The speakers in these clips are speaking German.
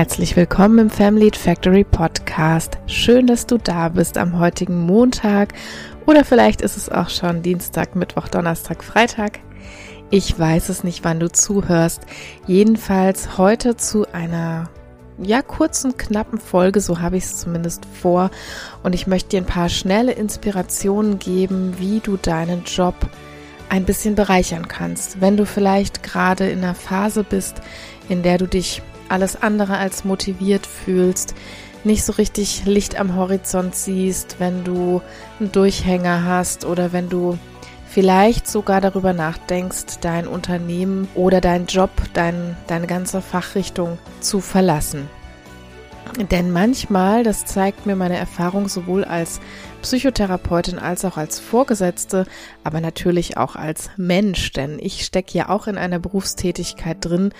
Herzlich willkommen im Family Factory Podcast. Schön, dass du da bist am heutigen Montag oder vielleicht ist es auch schon Dienstag, Mittwoch, Donnerstag, Freitag. Ich weiß es nicht, wann du zuhörst. Jedenfalls heute zu einer ja kurzen, knappen Folge, so habe ich es zumindest vor. Und ich möchte dir ein paar schnelle Inspirationen geben, wie du deinen Job ein bisschen bereichern kannst. Wenn du vielleicht gerade in einer Phase bist, in der du dich alles andere als motiviert fühlst, nicht so richtig Licht am Horizont siehst, wenn du einen Durchhänger hast oder wenn du vielleicht sogar darüber nachdenkst, dein Unternehmen oder dein Job, dein, deine ganze Fachrichtung zu verlassen. Denn manchmal, das zeigt mir meine Erfahrung sowohl als Psychotherapeutin als auch als Vorgesetzte, aber natürlich auch als Mensch, denn ich stecke ja auch in einer Berufstätigkeit drin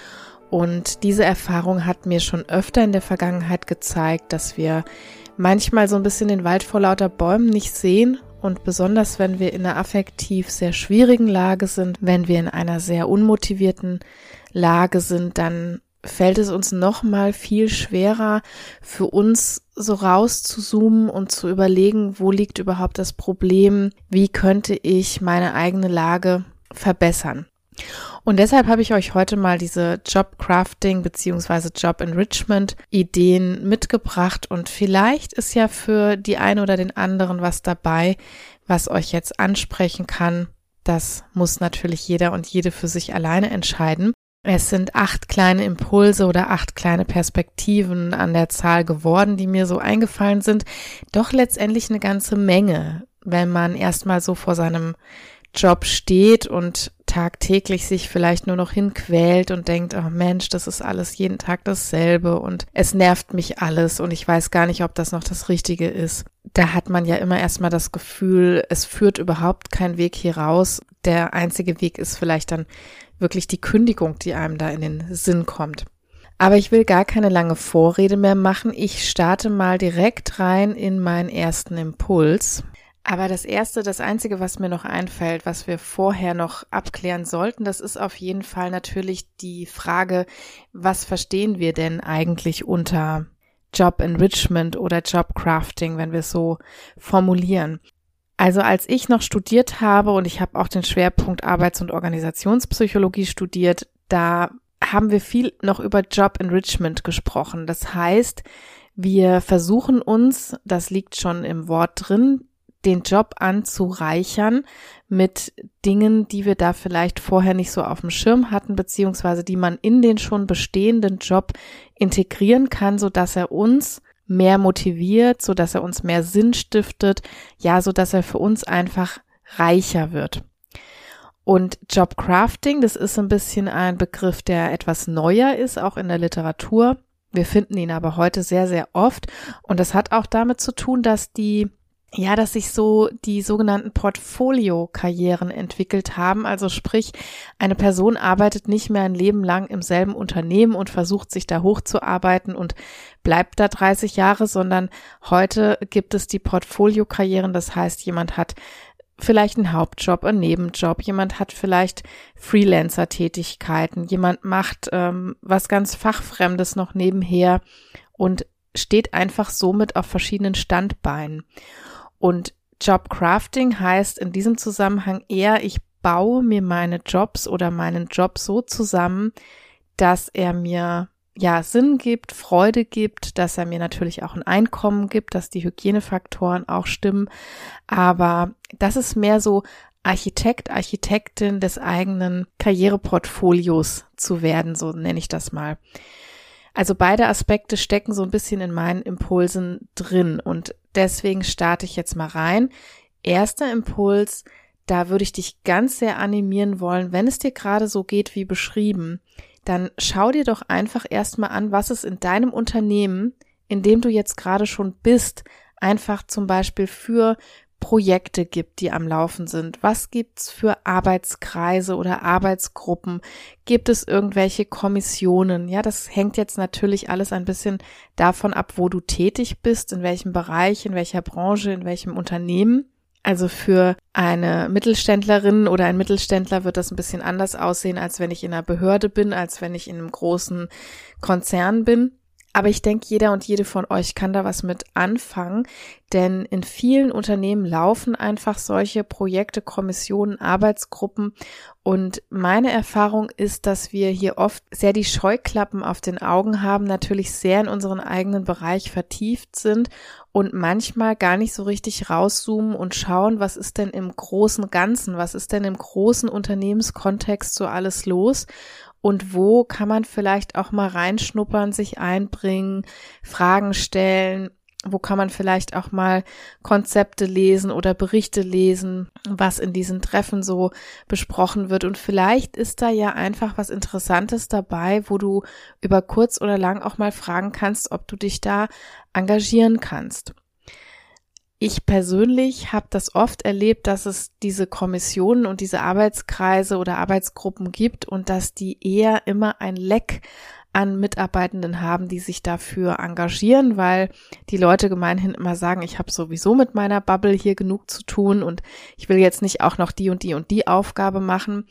und diese Erfahrung hat mir schon öfter in der Vergangenheit gezeigt, dass wir manchmal so ein bisschen den Wald vor lauter Bäumen nicht sehen und besonders wenn wir in einer affektiv sehr schwierigen Lage sind, wenn wir in einer sehr unmotivierten Lage sind, dann fällt es uns noch mal viel schwerer für uns so rauszuzoomen und zu überlegen, wo liegt überhaupt das Problem, wie könnte ich meine eigene Lage verbessern. Und deshalb habe ich euch heute mal diese Job Crafting beziehungsweise Job Enrichment Ideen mitgebracht und vielleicht ist ja für die eine oder den anderen was dabei, was euch jetzt ansprechen kann. Das muss natürlich jeder und jede für sich alleine entscheiden. Es sind acht kleine Impulse oder acht kleine Perspektiven an der Zahl geworden, die mir so eingefallen sind. Doch letztendlich eine ganze Menge, wenn man erstmal so vor seinem Job steht und tagtäglich sich vielleicht nur noch hinquält und denkt, oh Mensch, das ist alles jeden Tag dasselbe und es nervt mich alles und ich weiß gar nicht, ob das noch das Richtige ist. Da hat man ja immer erstmal das Gefühl, es führt überhaupt kein Weg hier raus. Der einzige Weg ist vielleicht dann wirklich die Kündigung, die einem da in den Sinn kommt. Aber ich will gar keine lange Vorrede mehr machen. Ich starte mal direkt rein in meinen ersten Impuls. Aber das erste, das einzige, was mir noch einfällt, was wir vorher noch abklären sollten, das ist auf jeden Fall natürlich die Frage, was verstehen wir denn eigentlich unter Job Enrichment oder Job Crafting, wenn wir es so formulieren? Also als ich noch studiert habe und ich habe auch den Schwerpunkt Arbeits- und Organisationspsychologie studiert, da haben wir viel noch über Job Enrichment gesprochen. Das heißt, wir versuchen uns, das liegt schon im Wort drin, den Job anzureichern mit Dingen, die wir da vielleicht vorher nicht so auf dem Schirm hatten, beziehungsweise die man in den schon bestehenden Job integrieren kann, so dass er uns mehr motiviert, so dass er uns mehr Sinn stiftet, ja, so dass er für uns einfach reicher wird. Und Jobcrafting, das ist ein bisschen ein Begriff, der etwas neuer ist, auch in der Literatur. Wir finden ihn aber heute sehr, sehr oft. Und das hat auch damit zu tun, dass die ja, dass sich so die sogenannten Portfolio-Karrieren entwickelt haben. Also sprich, eine Person arbeitet nicht mehr ein Leben lang im selben Unternehmen und versucht sich da hochzuarbeiten und bleibt da 30 Jahre, sondern heute gibt es die Portfolio-Karrieren. Das heißt, jemand hat vielleicht einen Hauptjob, einen Nebenjob, jemand hat vielleicht Freelancer-Tätigkeiten, jemand macht ähm, was ganz Fachfremdes noch nebenher und steht einfach somit auf verschiedenen Standbeinen. Und Jobcrafting heißt in diesem Zusammenhang eher, ich baue mir meine Jobs oder meinen Job so zusammen, dass er mir ja Sinn gibt, Freude gibt, dass er mir natürlich auch ein Einkommen gibt, dass die Hygienefaktoren auch stimmen. Aber das ist mehr so Architekt, Architektin des eigenen Karriereportfolios zu werden, so nenne ich das mal. Also beide Aspekte stecken so ein bisschen in meinen Impulsen drin und deswegen starte ich jetzt mal rein. Erster Impuls, da würde ich dich ganz sehr animieren wollen, wenn es dir gerade so geht wie beschrieben, dann schau dir doch einfach erstmal an, was es in deinem Unternehmen, in dem du jetzt gerade schon bist, einfach zum Beispiel für Projekte gibt, die am Laufen sind? Was gibt's für Arbeitskreise oder Arbeitsgruppen? Gibt es irgendwelche Kommissionen? Ja, das hängt jetzt natürlich alles ein bisschen davon ab, wo du tätig bist, in welchem Bereich, in welcher Branche, in welchem Unternehmen. Also für eine Mittelständlerin oder ein Mittelständler wird das ein bisschen anders aussehen, als wenn ich in einer Behörde bin, als wenn ich in einem großen Konzern bin. Aber ich denke, jeder und jede von euch kann da was mit anfangen, denn in vielen Unternehmen laufen einfach solche Projekte, Kommissionen, Arbeitsgruppen. Und meine Erfahrung ist, dass wir hier oft sehr die Scheuklappen auf den Augen haben, natürlich sehr in unseren eigenen Bereich vertieft sind und manchmal gar nicht so richtig rauszoomen und schauen, was ist denn im großen Ganzen, was ist denn im großen Unternehmenskontext so alles los und wo kann man vielleicht auch mal reinschnuppern, sich einbringen, Fragen stellen, wo kann man vielleicht auch mal Konzepte lesen oder Berichte lesen, was in diesen Treffen so besprochen wird. Und vielleicht ist da ja einfach was Interessantes dabei, wo du über kurz oder lang auch mal fragen kannst, ob du dich da engagieren kannst. Ich persönlich habe das oft erlebt, dass es diese Kommissionen und diese Arbeitskreise oder Arbeitsgruppen gibt und dass die eher immer ein Leck an Mitarbeitenden haben, die sich dafür engagieren, weil die Leute gemeinhin immer sagen, ich habe sowieso mit meiner Bubble hier genug zu tun und ich will jetzt nicht auch noch die und die und die Aufgabe machen.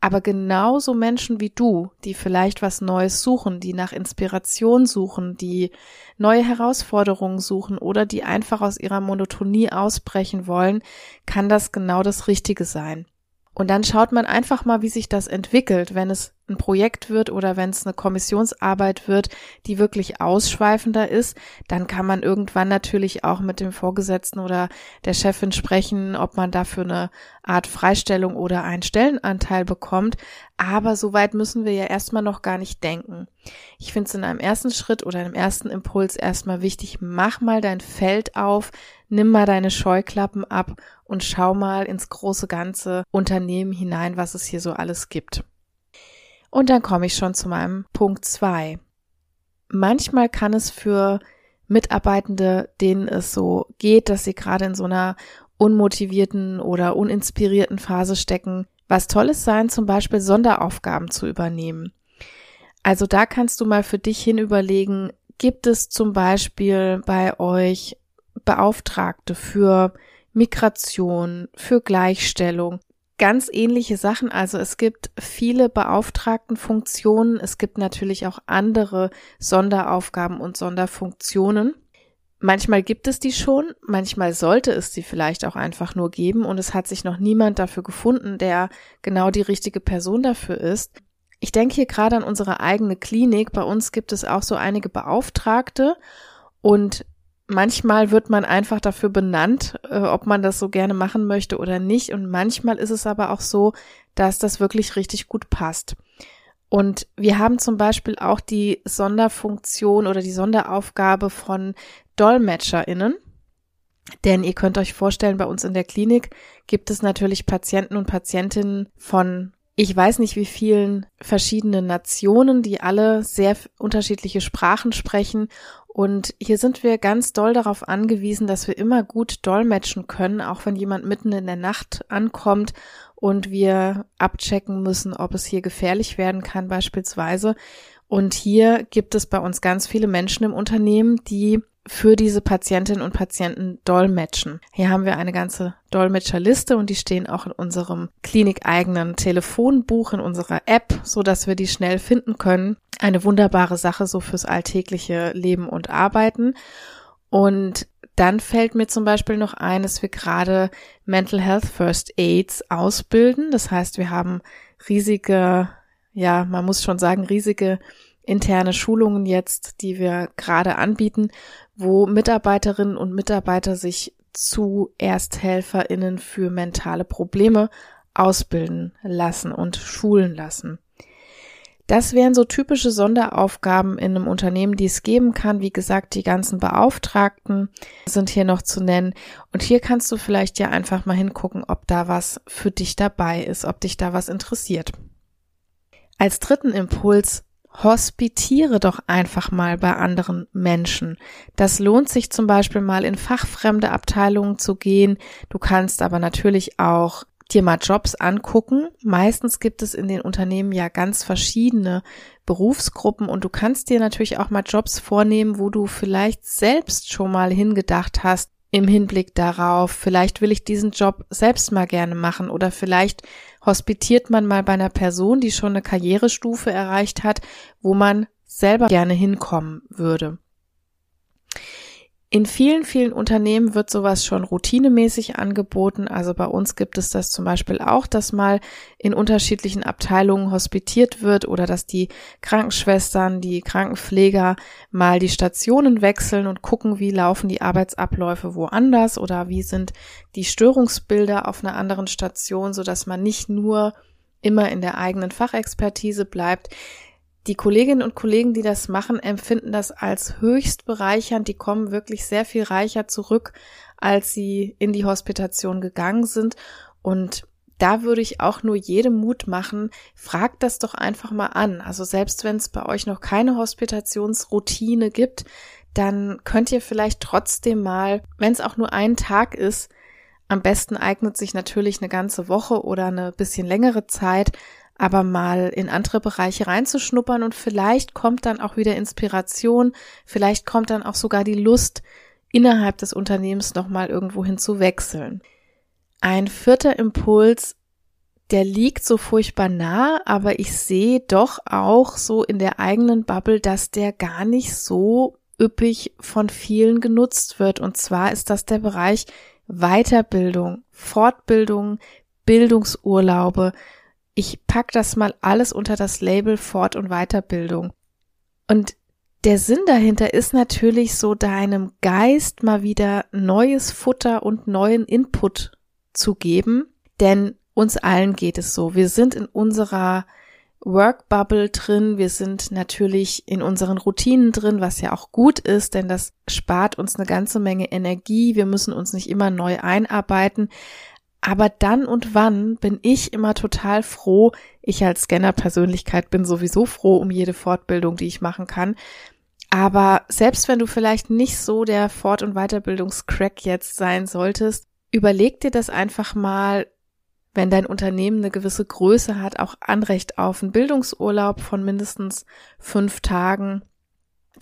Aber genauso Menschen wie du, die vielleicht was Neues suchen, die nach Inspiration suchen, die neue Herausforderungen suchen oder die einfach aus ihrer Monotonie ausbrechen wollen, kann das genau das Richtige sein. Und dann schaut man einfach mal, wie sich das entwickelt, wenn es ein Projekt wird oder wenn es eine Kommissionsarbeit wird, die wirklich ausschweifender ist, dann kann man irgendwann natürlich auch mit dem Vorgesetzten oder der Chefin sprechen, ob man dafür eine Art Freistellung oder einen Stellenanteil bekommt. Aber so weit müssen wir ja erstmal noch gar nicht denken. Ich finde es in einem ersten Schritt oder einem ersten Impuls erstmal wichtig, mach mal dein Feld auf, nimm mal deine Scheuklappen ab und schau mal ins große ganze Unternehmen hinein, was es hier so alles gibt. Und dann komme ich schon zu meinem Punkt zwei. Manchmal kann es für Mitarbeitende, denen es so geht, dass sie gerade in so einer unmotivierten oder uninspirierten Phase stecken, was Tolles sein, zum Beispiel Sonderaufgaben zu übernehmen. Also da kannst du mal für dich hin überlegen, gibt es zum Beispiel bei euch Beauftragte für Migration, für Gleichstellung, ganz ähnliche Sachen. Also es gibt viele Beauftragtenfunktionen. Es gibt natürlich auch andere Sonderaufgaben und Sonderfunktionen. Manchmal gibt es die schon, manchmal sollte es sie vielleicht auch einfach nur geben und es hat sich noch niemand dafür gefunden, der genau die richtige Person dafür ist. Ich denke hier gerade an unsere eigene Klinik. Bei uns gibt es auch so einige Beauftragte und manchmal wird man einfach dafür benannt, äh, ob man das so gerne machen möchte oder nicht. Und manchmal ist es aber auch so, dass das wirklich richtig gut passt. Und wir haben zum Beispiel auch die Sonderfunktion oder die Sonderaufgabe von DolmetscherInnen. Denn ihr könnt euch vorstellen, bei uns in der Klinik gibt es natürlich Patienten und Patientinnen von ich weiß nicht wie vielen verschiedenen Nationen, die alle sehr unterschiedliche Sprachen sprechen und hier sind wir ganz doll darauf angewiesen, dass wir immer gut dolmetschen können, auch wenn jemand mitten in der Nacht ankommt und wir abchecken müssen, ob es hier gefährlich werden kann beispielsweise. Und hier gibt es bei uns ganz viele Menschen im Unternehmen, die für diese Patientinnen und Patienten dolmetschen. Hier haben wir eine ganze Dolmetscherliste und die stehen auch in unserem klinikeigenen Telefonbuch, in unserer App, so dass wir die schnell finden können. Eine wunderbare Sache so fürs alltägliche Leben und Arbeiten. Und dann fällt mir zum Beispiel noch ein, dass wir gerade Mental Health First Aids ausbilden. Das heißt, wir haben riesige, ja, man muss schon sagen, riesige interne Schulungen jetzt, die wir gerade anbieten, wo Mitarbeiterinnen und Mitarbeiter sich zu Ersthelferinnen für mentale Probleme ausbilden lassen und schulen lassen. Das wären so typische Sonderaufgaben in einem Unternehmen, die es geben kann. Wie gesagt, die ganzen Beauftragten sind hier noch zu nennen. Und hier kannst du vielleicht ja einfach mal hingucken, ob da was für dich dabei ist, ob dich da was interessiert. Als dritten Impuls hospitiere doch einfach mal bei anderen Menschen. Das lohnt sich zum Beispiel mal in fachfremde Abteilungen zu gehen. Du kannst aber natürlich auch dir mal Jobs angucken. Meistens gibt es in den Unternehmen ja ganz verschiedene Berufsgruppen und du kannst dir natürlich auch mal Jobs vornehmen, wo du vielleicht selbst schon mal hingedacht hast, im Hinblick darauf, vielleicht will ich diesen Job selbst mal gerne machen oder vielleicht hospitiert man mal bei einer Person, die schon eine Karrierestufe erreicht hat, wo man selber gerne hinkommen würde. In vielen, vielen Unternehmen wird sowas schon routinemäßig angeboten. Also bei uns gibt es das zum Beispiel auch, dass mal in unterschiedlichen Abteilungen hospitiert wird oder dass die Krankenschwestern, die Krankenpfleger mal die Stationen wechseln und gucken, wie laufen die Arbeitsabläufe woanders oder wie sind die Störungsbilder auf einer anderen Station, so dass man nicht nur immer in der eigenen Fachexpertise bleibt. Die Kolleginnen und Kollegen, die das machen, empfinden das als höchst bereichernd. Die kommen wirklich sehr viel reicher zurück, als sie in die Hospitation gegangen sind. Und da würde ich auch nur jedem Mut machen, fragt das doch einfach mal an. Also selbst wenn es bei euch noch keine Hospitationsroutine gibt, dann könnt ihr vielleicht trotzdem mal, wenn es auch nur ein Tag ist, am besten eignet sich natürlich eine ganze Woche oder eine bisschen längere Zeit, aber mal in andere Bereiche reinzuschnuppern und vielleicht kommt dann auch wieder Inspiration, vielleicht kommt dann auch sogar die Lust, innerhalb des Unternehmens nochmal irgendwohin zu wechseln. Ein vierter Impuls, der liegt so furchtbar nah, aber ich sehe doch auch so in der eigenen Bubble, dass der gar nicht so üppig von vielen genutzt wird. Und zwar ist das der Bereich Weiterbildung, Fortbildung, Bildungsurlaube, ich pack das mal alles unter das Label Fort- und Weiterbildung. Und der Sinn dahinter ist natürlich so deinem Geist mal wieder neues Futter und neuen Input zu geben, denn uns allen geht es so. Wir sind in unserer Workbubble drin, wir sind natürlich in unseren Routinen drin, was ja auch gut ist, denn das spart uns eine ganze Menge Energie. Wir müssen uns nicht immer neu einarbeiten. Aber dann und wann bin ich immer total froh. Ich als Scanner-Persönlichkeit bin sowieso froh um jede Fortbildung, die ich machen kann. Aber selbst wenn du vielleicht nicht so der Fort- und Weiterbildungscrack jetzt sein solltest, überleg dir das einfach mal, wenn dein Unternehmen eine gewisse Größe hat, auch Anrecht auf einen Bildungsurlaub von mindestens fünf Tagen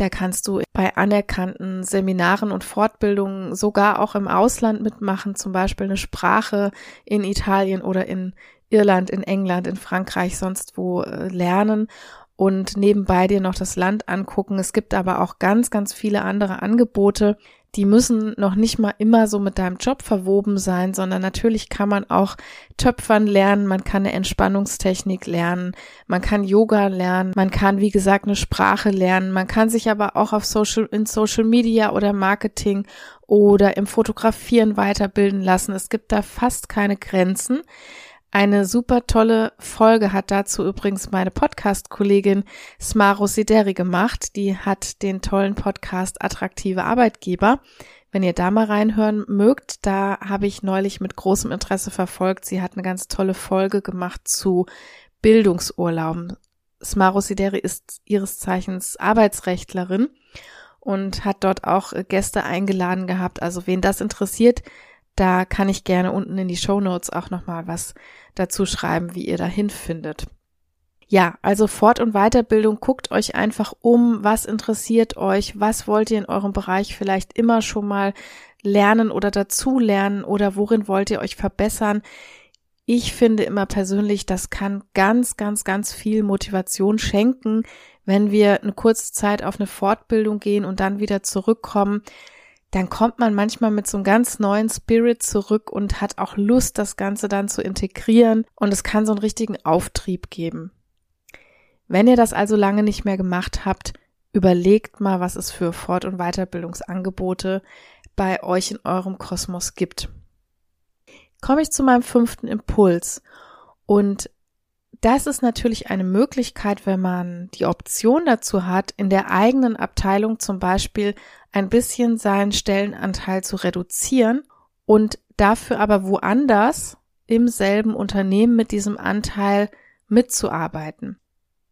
da kannst du bei anerkannten Seminaren und Fortbildungen sogar auch im Ausland mitmachen, zum Beispiel eine Sprache in Italien oder in Irland, in England, in Frankreich, sonst wo äh, lernen und nebenbei dir noch das Land angucken. Es gibt aber auch ganz, ganz viele andere Angebote, die müssen noch nicht mal immer so mit deinem Job verwoben sein, sondern natürlich kann man auch Töpfern lernen, man kann eine Entspannungstechnik lernen, man kann Yoga lernen, man kann, wie gesagt, eine Sprache lernen, man kann sich aber auch auf Social, in Social Media oder Marketing oder im Fotografieren weiterbilden lassen. Es gibt da fast keine Grenzen. Eine super tolle Folge hat dazu übrigens meine Podcast-Kollegin Smaro Sideri gemacht. Die hat den tollen Podcast Attraktive Arbeitgeber. Wenn ihr da mal reinhören mögt, da habe ich neulich mit großem Interesse verfolgt. Sie hat eine ganz tolle Folge gemacht zu Bildungsurlauben. Smaro Sideri ist ihres Zeichens Arbeitsrechtlerin und hat dort auch Gäste eingeladen gehabt. Also wen das interessiert, da kann ich gerne unten in die Show Notes auch nochmal was dazu schreiben, wie ihr dahin findet. Ja, also Fort- und Weiterbildung, guckt euch einfach um, was interessiert euch, was wollt ihr in eurem Bereich vielleicht immer schon mal lernen oder dazulernen oder worin wollt ihr euch verbessern. Ich finde immer persönlich, das kann ganz, ganz, ganz viel Motivation schenken, wenn wir eine kurze Zeit auf eine Fortbildung gehen und dann wieder zurückkommen dann kommt man manchmal mit so einem ganz neuen Spirit zurück und hat auch Lust, das Ganze dann zu integrieren und es kann so einen richtigen Auftrieb geben. Wenn ihr das also lange nicht mehr gemacht habt, überlegt mal, was es für Fort- und Weiterbildungsangebote bei euch in eurem Kosmos gibt. Komme ich zu meinem fünften Impuls und das ist natürlich eine Möglichkeit, wenn man die Option dazu hat, in der eigenen Abteilung zum Beispiel ein bisschen seinen Stellenanteil zu reduzieren und dafür aber woanders im selben Unternehmen mit diesem Anteil mitzuarbeiten.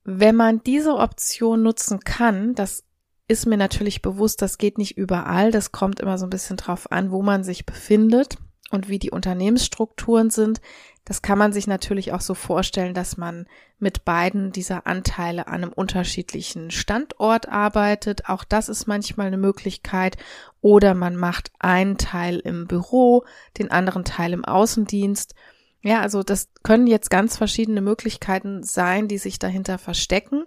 Wenn man diese Option nutzen kann, das ist mir natürlich bewusst, das geht nicht überall, das kommt immer so ein bisschen drauf an, wo man sich befindet und wie die Unternehmensstrukturen sind. Das kann man sich natürlich auch so vorstellen, dass man mit beiden dieser Anteile an einem unterschiedlichen Standort arbeitet. Auch das ist manchmal eine Möglichkeit. Oder man macht einen Teil im Büro, den anderen Teil im Außendienst. Ja, also das können jetzt ganz verschiedene Möglichkeiten sein, die sich dahinter verstecken.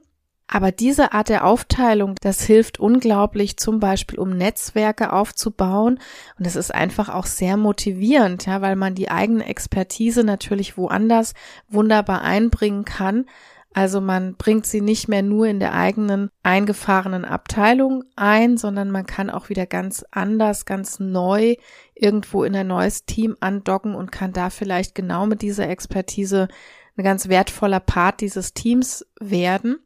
Aber diese Art der Aufteilung, das hilft unglaublich, zum Beispiel um Netzwerke aufzubauen. Und es ist einfach auch sehr motivierend, ja, weil man die eigene Expertise natürlich woanders wunderbar einbringen kann. Also man bringt sie nicht mehr nur in der eigenen eingefahrenen Abteilung ein, sondern man kann auch wieder ganz anders, ganz neu irgendwo in ein neues Team andocken und kann da vielleicht genau mit dieser Expertise ein ganz wertvoller Part dieses Teams werden.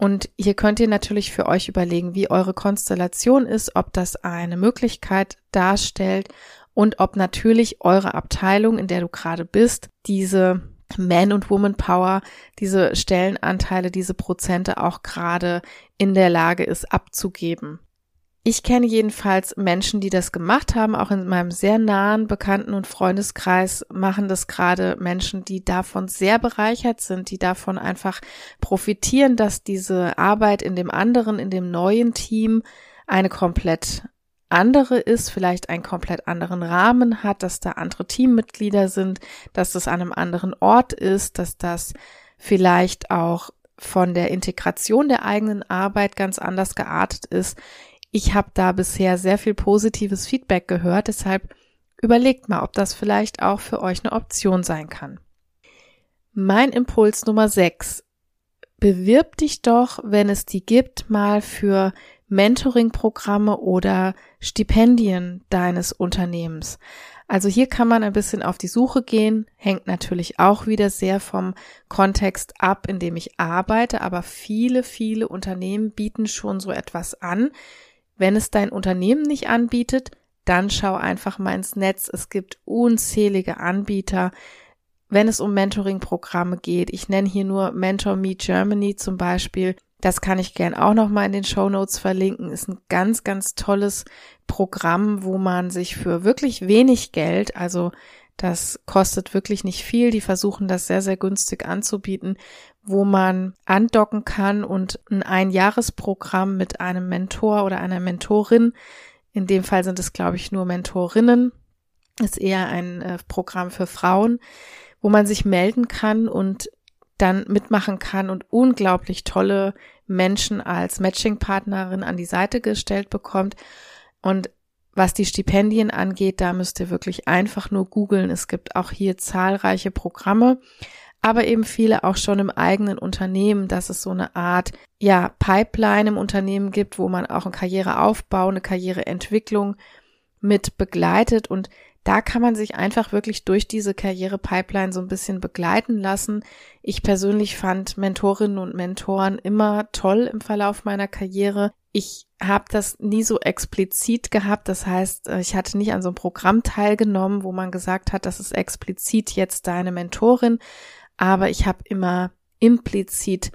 Und hier könnt ihr natürlich für euch überlegen, wie eure Konstellation ist, ob das eine Möglichkeit darstellt und ob natürlich eure Abteilung, in der du gerade bist, diese Man- und Woman-Power, diese Stellenanteile, diese Prozente auch gerade in der Lage ist abzugeben. Ich kenne jedenfalls Menschen, die das gemacht haben, auch in meinem sehr nahen Bekannten- und Freundeskreis machen das gerade Menschen, die davon sehr bereichert sind, die davon einfach profitieren, dass diese Arbeit in dem anderen, in dem neuen Team eine komplett andere ist, vielleicht einen komplett anderen Rahmen hat, dass da andere Teammitglieder sind, dass das an einem anderen Ort ist, dass das vielleicht auch von der Integration der eigenen Arbeit ganz anders geartet ist. Ich habe da bisher sehr viel positives Feedback gehört, deshalb überlegt mal, ob das vielleicht auch für euch eine Option sein kann. Mein Impuls Nummer 6. Bewirb dich doch, wenn es die gibt, mal für Mentoring-Programme oder Stipendien deines Unternehmens. Also hier kann man ein bisschen auf die Suche gehen, hängt natürlich auch wieder sehr vom Kontext ab, in dem ich arbeite, aber viele, viele Unternehmen bieten schon so etwas an. Wenn es dein Unternehmen nicht anbietet, dann schau einfach mal ins Netz. Es gibt unzählige Anbieter, wenn es um Mentoring-Programme geht. Ich nenne hier nur Mentor Me Germany zum Beispiel. Das kann ich gern auch nochmal in den Show Notes verlinken. Ist ein ganz, ganz tolles Programm, wo man sich für wirklich wenig Geld, also das kostet wirklich nicht viel. Die versuchen das sehr, sehr günstig anzubieten, wo man andocken kann und ein Einjahresprogramm mit einem Mentor oder einer Mentorin, in dem Fall sind es, glaube ich, nur Mentorinnen, ist eher ein äh, Programm für Frauen, wo man sich melden kann und dann mitmachen kann und unglaublich tolle Menschen als Matching-Partnerin an die Seite gestellt bekommt. Und was die Stipendien angeht, da müsst ihr wirklich einfach nur googeln. Es gibt auch hier zahlreiche Programme, aber eben viele auch schon im eigenen Unternehmen, dass es so eine Art, ja, Pipeline im Unternehmen gibt, wo man auch eine Karriereaufbau, eine Karriereentwicklung mit begleitet und da kann man sich einfach wirklich durch diese Karrierepipeline so ein bisschen begleiten lassen. Ich persönlich fand Mentorinnen und Mentoren immer toll im Verlauf meiner Karriere. Ich habe das nie so explizit gehabt. Das heißt, äh, ich hatte nicht an so einem Programm teilgenommen, wo man gesagt hat, das ist explizit jetzt deine Mentorin. Aber ich habe immer implizit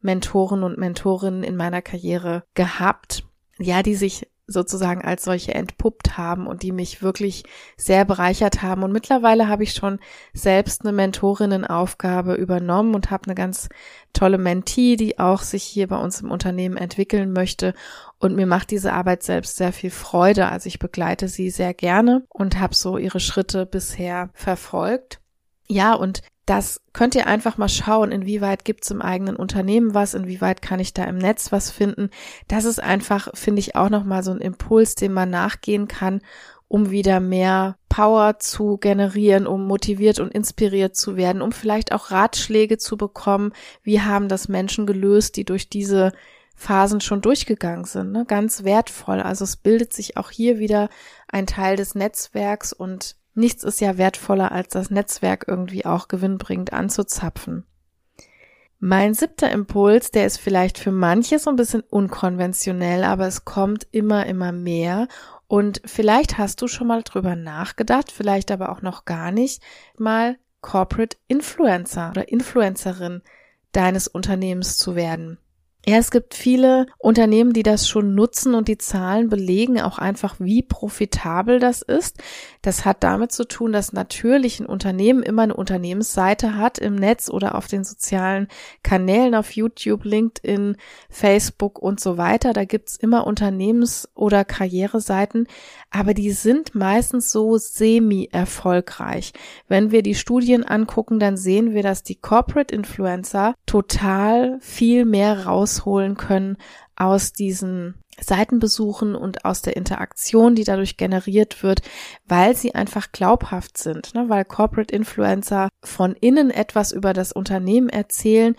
Mentoren und Mentorinnen in meiner Karriere gehabt, ja, die sich sozusagen als solche entpuppt haben und die mich wirklich sehr bereichert haben. Und mittlerweile habe ich schon selbst eine Mentorinnenaufgabe übernommen und habe eine ganz tolle Mentee, die auch sich hier bei uns im Unternehmen entwickeln möchte. Und mir macht diese Arbeit selbst sehr viel Freude. Also ich begleite sie sehr gerne und habe so ihre Schritte bisher verfolgt. Ja, und das könnt ihr einfach mal schauen, inwieweit gibt's im eigenen Unternehmen was, inwieweit kann ich da im Netz was finden. Das ist einfach, finde ich, auch nochmal so ein Impuls, dem man nachgehen kann, um wieder mehr Power zu generieren, um motiviert und inspiriert zu werden, um vielleicht auch Ratschläge zu bekommen. Wie haben das Menschen gelöst, die durch diese Phasen schon durchgegangen sind. Ne? Ganz wertvoll. Also es bildet sich auch hier wieder ein Teil des Netzwerks und Nichts ist ja wertvoller, als das Netzwerk irgendwie auch gewinnbringend anzuzapfen. Mein siebter Impuls, der ist vielleicht für manche so ein bisschen unkonventionell, aber es kommt immer, immer mehr. Und vielleicht hast du schon mal drüber nachgedacht, vielleicht aber auch noch gar nicht, mal Corporate Influencer oder Influencerin deines Unternehmens zu werden. Ja, es gibt viele Unternehmen, die das schon nutzen und die Zahlen belegen auch einfach, wie profitabel das ist. Das hat damit zu tun, dass natürlich ein Unternehmen immer eine Unternehmensseite hat im Netz oder auf den sozialen Kanälen auf YouTube, LinkedIn, Facebook und so weiter. Da gibt's immer Unternehmens- oder Karriereseiten, aber die sind meistens so semi-erfolgreich. Wenn wir die Studien angucken, dann sehen wir, dass die Corporate Influencer total viel mehr raus rausholen können aus diesen Seitenbesuchen und aus der Interaktion, die dadurch generiert wird, weil sie einfach glaubhaft sind, ne? weil Corporate Influencer von innen etwas über das Unternehmen erzählen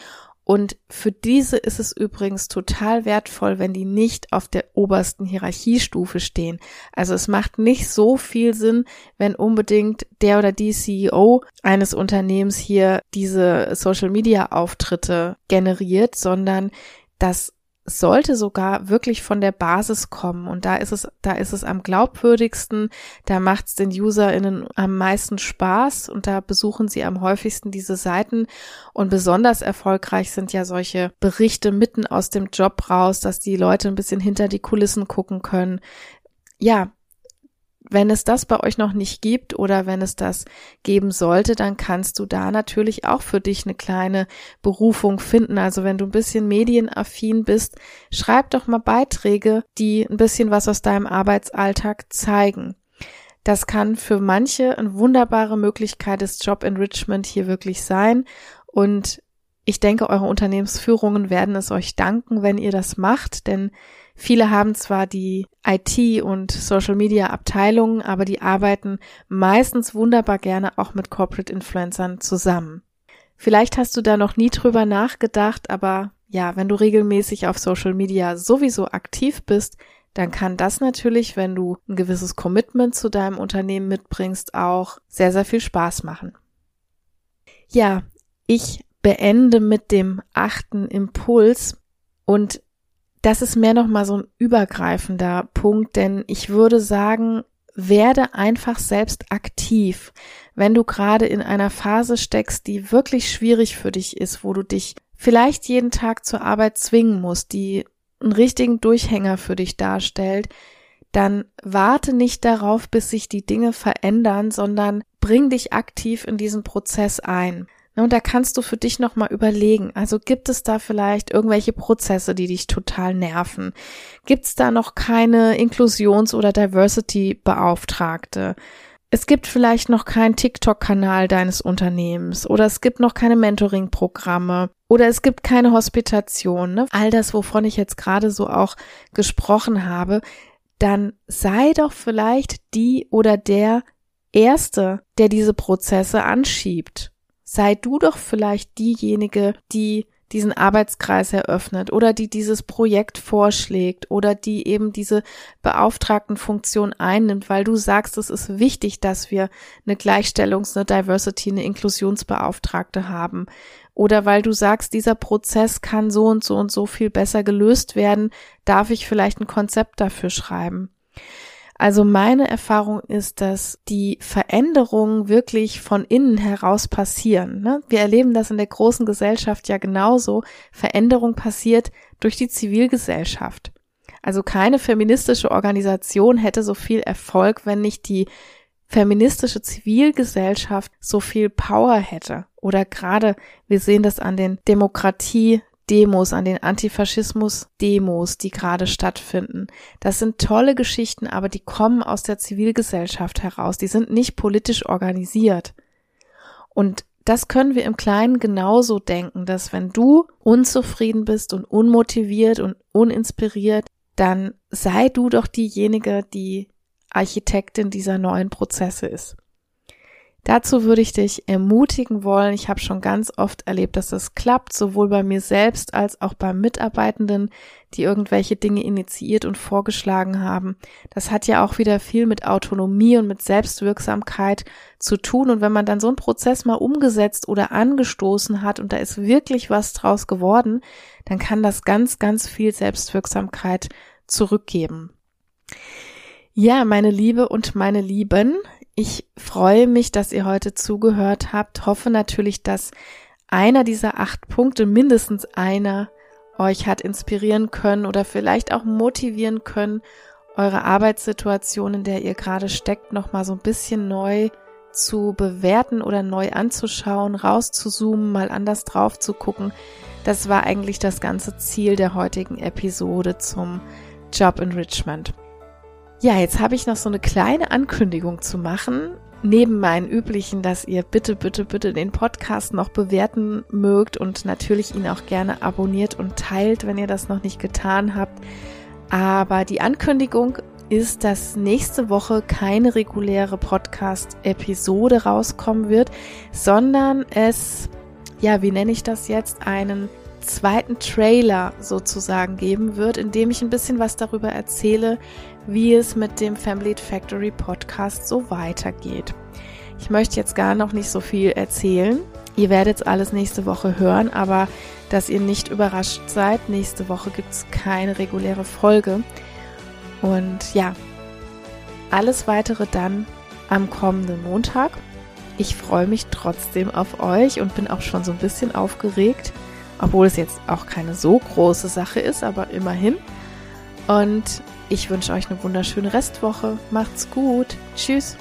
und für diese ist es übrigens total wertvoll, wenn die nicht auf der obersten Hierarchiestufe stehen. Also es macht nicht so viel Sinn, wenn unbedingt der oder die CEO eines Unternehmens hier diese Social-Media-Auftritte generiert, sondern das sollte sogar wirklich von der Basis kommen. Und da ist es, da ist es am glaubwürdigsten, da macht es den UserInnen am meisten Spaß und da besuchen sie am häufigsten diese Seiten. Und besonders erfolgreich sind ja solche Berichte mitten aus dem Job raus, dass die Leute ein bisschen hinter die Kulissen gucken können. Ja, wenn es das bei euch noch nicht gibt oder wenn es das geben sollte, dann kannst du da natürlich auch für dich eine kleine Berufung finden. Also wenn du ein bisschen medienaffin bist, schreib doch mal Beiträge, die ein bisschen was aus deinem Arbeitsalltag zeigen. Das kann für manche eine wunderbare Möglichkeit des Job Enrichment hier wirklich sein. Und ich denke, eure Unternehmensführungen werden es euch danken, wenn ihr das macht, denn Viele haben zwar die IT- und Social-Media-Abteilungen, aber die arbeiten meistens wunderbar gerne auch mit Corporate Influencern zusammen. Vielleicht hast du da noch nie drüber nachgedacht, aber ja, wenn du regelmäßig auf Social Media sowieso aktiv bist, dann kann das natürlich, wenn du ein gewisses Commitment zu deinem Unternehmen mitbringst, auch sehr, sehr viel Spaß machen. Ja, ich beende mit dem achten Impuls und das ist mehr nochmal so ein übergreifender Punkt, denn ich würde sagen, werde einfach selbst aktiv. Wenn du gerade in einer Phase steckst, die wirklich schwierig für dich ist, wo du dich vielleicht jeden Tag zur Arbeit zwingen musst, die einen richtigen Durchhänger für dich darstellt, dann warte nicht darauf, bis sich die Dinge verändern, sondern bring dich aktiv in diesen Prozess ein. Und da kannst du für dich nochmal überlegen, also gibt es da vielleicht irgendwelche Prozesse, die dich total nerven? Gibt es da noch keine Inklusions- oder Diversity-Beauftragte? Es gibt vielleicht noch keinen TikTok-Kanal deines Unternehmens oder es gibt noch keine Mentoring-Programme oder es gibt keine Hospitation. Ne? All das, wovon ich jetzt gerade so auch gesprochen habe, dann sei doch vielleicht die oder der Erste, der diese Prozesse anschiebt sei du doch vielleicht diejenige, die diesen Arbeitskreis eröffnet oder die dieses Projekt vorschlägt oder die eben diese Beauftragtenfunktion einnimmt, weil du sagst, es ist wichtig, dass wir eine Gleichstellungs-, eine Diversity-, eine Inklusionsbeauftragte haben. Oder weil du sagst, dieser Prozess kann so und so und so viel besser gelöst werden, darf ich vielleicht ein Konzept dafür schreiben. Also meine Erfahrung ist, dass die Veränderungen wirklich von innen heraus passieren. Ne? Wir erleben das in der großen Gesellschaft ja genauso. Veränderung passiert durch die Zivilgesellschaft. Also keine feministische Organisation hätte so viel Erfolg, wenn nicht die feministische Zivilgesellschaft so viel Power hätte. Oder gerade, wir sehen das an den Demokratie Demos, an den Antifaschismus-Demos, die gerade stattfinden. Das sind tolle Geschichten, aber die kommen aus der Zivilgesellschaft heraus. Die sind nicht politisch organisiert. Und das können wir im Kleinen genauso denken, dass wenn du unzufrieden bist und unmotiviert und uninspiriert, dann sei du doch diejenige, die Architektin dieser neuen Prozesse ist. Dazu würde ich dich ermutigen wollen. Ich habe schon ganz oft erlebt, dass das klappt, sowohl bei mir selbst als auch bei Mitarbeitenden, die irgendwelche Dinge initiiert und vorgeschlagen haben. Das hat ja auch wieder viel mit Autonomie und mit Selbstwirksamkeit zu tun. Und wenn man dann so einen Prozess mal umgesetzt oder angestoßen hat und da ist wirklich was draus geworden, dann kann das ganz, ganz viel Selbstwirksamkeit zurückgeben. Ja, meine Liebe und meine Lieben, ich freue mich, dass ihr heute zugehört habt. Hoffe natürlich, dass einer dieser acht Punkte, mindestens einer, euch hat inspirieren können oder vielleicht auch motivieren können, eure Arbeitssituation, in der ihr gerade steckt, nochmal so ein bisschen neu zu bewerten oder neu anzuschauen, rauszuzoomen, mal anders drauf zu gucken. Das war eigentlich das ganze Ziel der heutigen Episode zum Job Enrichment. Ja, jetzt habe ich noch so eine kleine Ankündigung zu machen. neben meinen üblichen, dass ihr bitte, bitte, bitte den Podcast noch bewerten mögt und natürlich ihn auch gerne abonniert und teilt, wenn ihr das noch nicht getan habt. Aber die Ankündigung ist, dass nächste Woche keine reguläre Podcast-Episode rauskommen wird, sondern es, ja, wie nenne ich das jetzt, einen zweiten Trailer sozusagen geben wird, in dem ich ein bisschen was darüber erzähle, wie es mit dem Family Factory Podcast so weitergeht. Ich möchte jetzt gar noch nicht so viel erzählen. Ihr werdet alles nächste Woche hören, aber dass ihr nicht überrascht seid, nächste Woche gibt es keine reguläre Folge. Und ja, alles weitere dann am kommenden Montag. Ich freue mich trotzdem auf euch und bin auch schon so ein bisschen aufgeregt, obwohl es jetzt auch keine so große Sache ist, aber immerhin. Und ich wünsche euch eine wunderschöne Restwoche. Macht's gut. Tschüss.